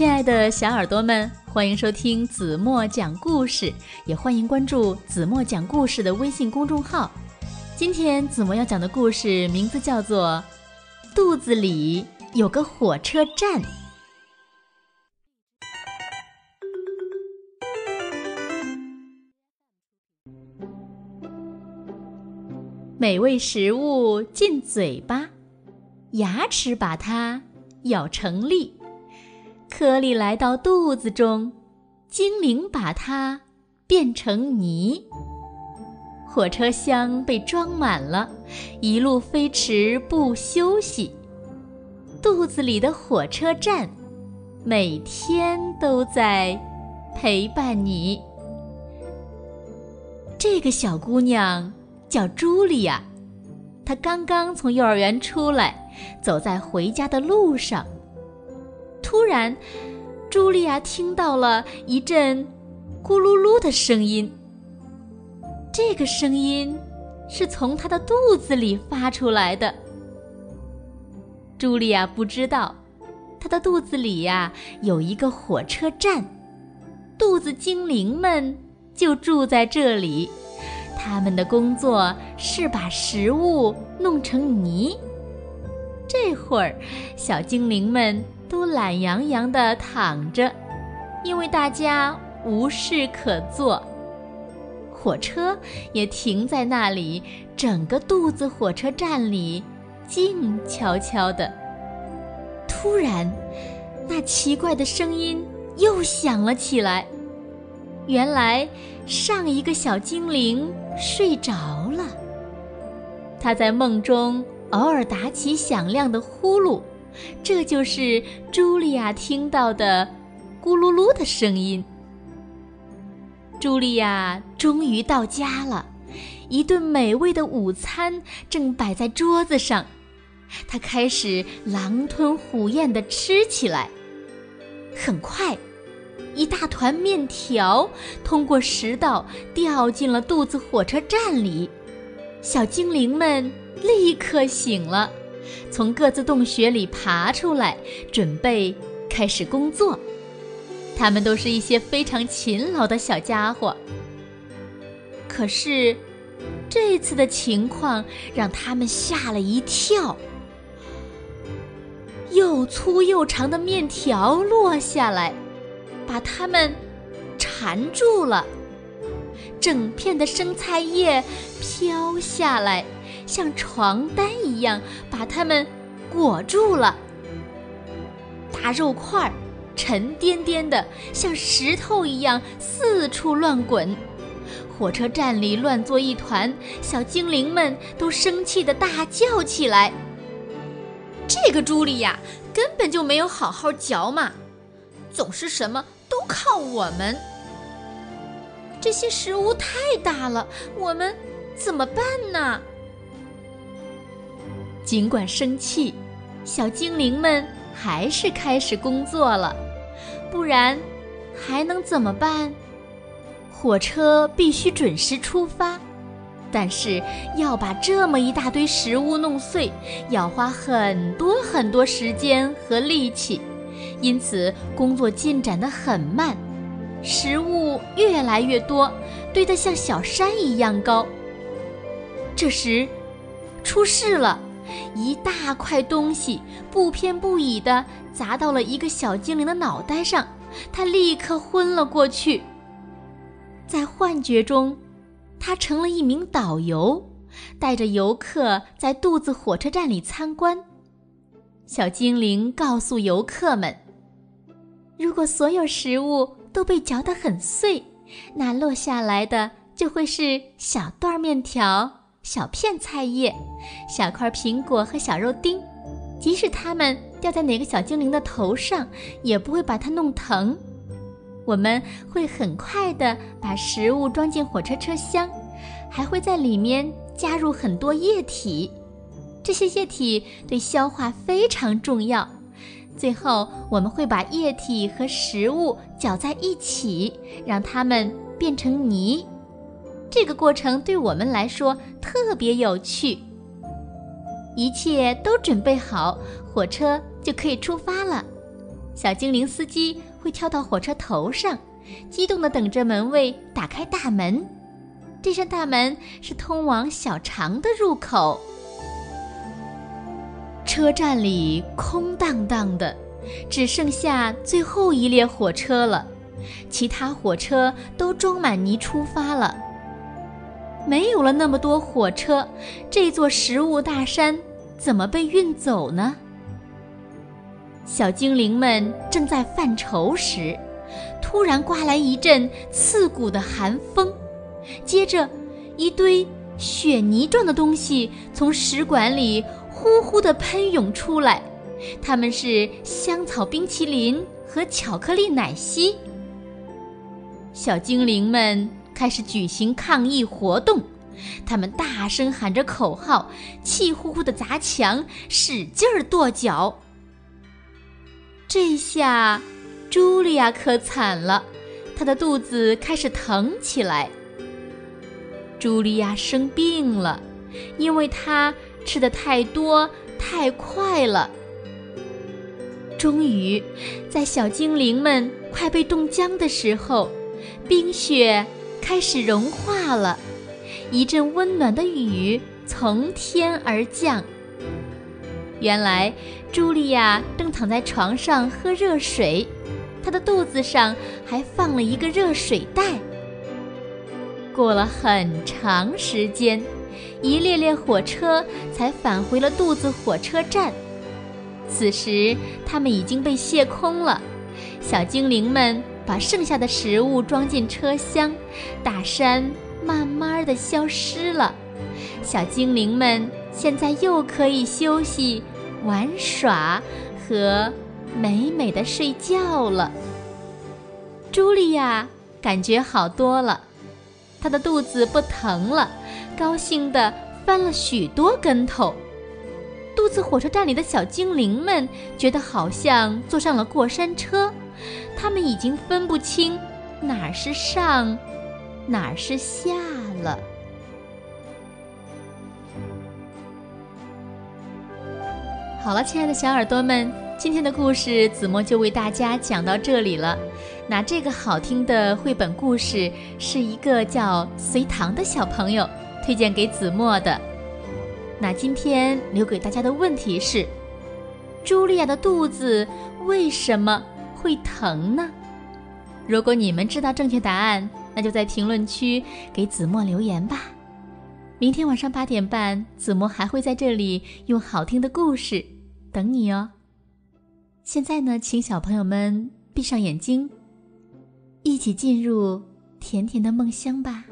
亲爱的小耳朵们，欢迎收听子墨讲故事，也欢迎关注子墨讲故事的微信公众号。今天子墨要讲的故事名字叫做《肚子里有个火车站》。美味食物进嘴巴，牙齿把它咬成粒。颗粒来到肚子中，精灵把它变成泥。火车厢被装满了，一路飞驰不休息。肚子里的火车站，每天都在陪伴你。这个小姑娘。叫茱莉亚，她刚刚从幼儿园出来，走在回家的路上。突然，茱莉亚听到了一阵咕噜噜的声音。这个声音是从她的肚子里发出来的。茱莉亚不知道，她的肚子里呀有一个火车站，肚子精灵们就住在这里。他们的工作是把食物弄成泥。这会儿，小精灵们都懒洋洋地躺着，因为大家无事可做。火车也停在那里，整个肚子火车站里静悄悄的。突然，那奇怪的声音又响了起来。原来，上一个小精灵睡着了。他在梦中偶尔打起响亮的呼噜，这就是茱莉亚听到的“咕噜噜”的声音。茱莉亚终于到家了，一顿美味的午餐正摆在桌子上，她开始狼吞虎咽地吃起来。很快。一大团面条通过食道掉进了肚子火车站里，小精灵们立刻醒了，从各自洞穴里爬出来，准备开始工作。他们都是一些非常勤劳的小家伙。可是，这次的情况让他们吓了一跳，又粗又长的面条落下来。把它们缠住了，整片的生菜叶飘下来，像床单一样把它们裹住了。大肉块儿沉甸甸的，像石头一样四处乱滚，火车站里乱作一团，小精灵们都生气的大叫起来：“这个朱莉亚根本就没有好好嚼嘛，总是什么。”都靠我们，这些食物太大了，我们怎么办呢？尽管生气，小精灵们还是开始工作了，不然还能怎么办？火车必须准时出发，但是要把这么一大堆食物弄碎，要花很多很多时间和力气。因此，工作进展得很慢，食物越来越多，堆得像小山一样高。这时，出事了，一大块东西不偏不倚地砸到了一个小精灵的脑袋上，他立刻昏了过去。在幻觉中，他成了一名导游，带着游客在肚子火车站里参观。小精灵告诉游客们：“如果所有食物都被嚼得很碎，那落下来的就会是小段面条、小片菜叶、小块苹果和小肉丁。即使它们掉在哪个小精灵的头上，也不会把它弄疼。我们会很快地把食物装进火车车厢，还会在里面加入很多液体。”这些液体对消化非常重要。最后，我们会把液体和食物搅在一起，让它们变成泥。这个过程对我们来说特别有趣。一切都准备好，火车就可以出发了。小精灵司机会跳到火车头上，激动地等着门卫打开大门。这扇大门是通往小肠的入口。车站里空荡荡的，只剩下最后一列火车了，其他火车都装满泥出发了。没有了那么多火车，这座食物大山怎么被运走呢？小精灵们正在犯愁时，突然刮来一阵刺骨的寒风，接着，一堆雪泥状的东西从食管里呼呼地喷涌出来，它们是香草冰淇淋和巧克力奶昔。小精灵们。开始举行抗议活动，他们大声喊着口号，气呼呼地砸墙，使劲儿跺脚。这下，茱莉亚可惨了，她的肚子开始疼起来。茱莉亚生病了，因为她吃的太多太快了。终于，在小精灵们快被冻僵的时候，冰雪。开始融化了，一阵温暖的雨从天而降。原来，茱莉亚正躺在床上喝热水，她的肚子上还放了一个热水袋。过了很长时间，一列列火车才返回了肚子火车站。此时，它们已经被卸空了，小精灵们。把剩下的食物装进车厢，大山慢慢的消失了。小精灵们现在又可以休息、玩耍和美美的睡觉了。茱莉亚感觉好多了，她的肚子不疼了，高兴的翻了许多跟头。肚子火车站里的小精灵们觉得好像坐上了过山车。他们已经分不清哪儿是上，哪儿是下了。好了，亲爱的小耳朵们，今天的故事子墨就为大家讲到这里了。那这个好听的绘本故事是一个叫隋唐的小朋友推荐给子墨的。那今天留给大家的问题是：茱莉亚的肚子为什么？会疼呢？如果你们知道正确答案，那就在评论区给子墨留言吧。明天晚上八点半，子墨还会在这里用好听的故事等你哦。现在呢，请小朋友们闭上眼睛，一起进入甜甜的梦乡吧。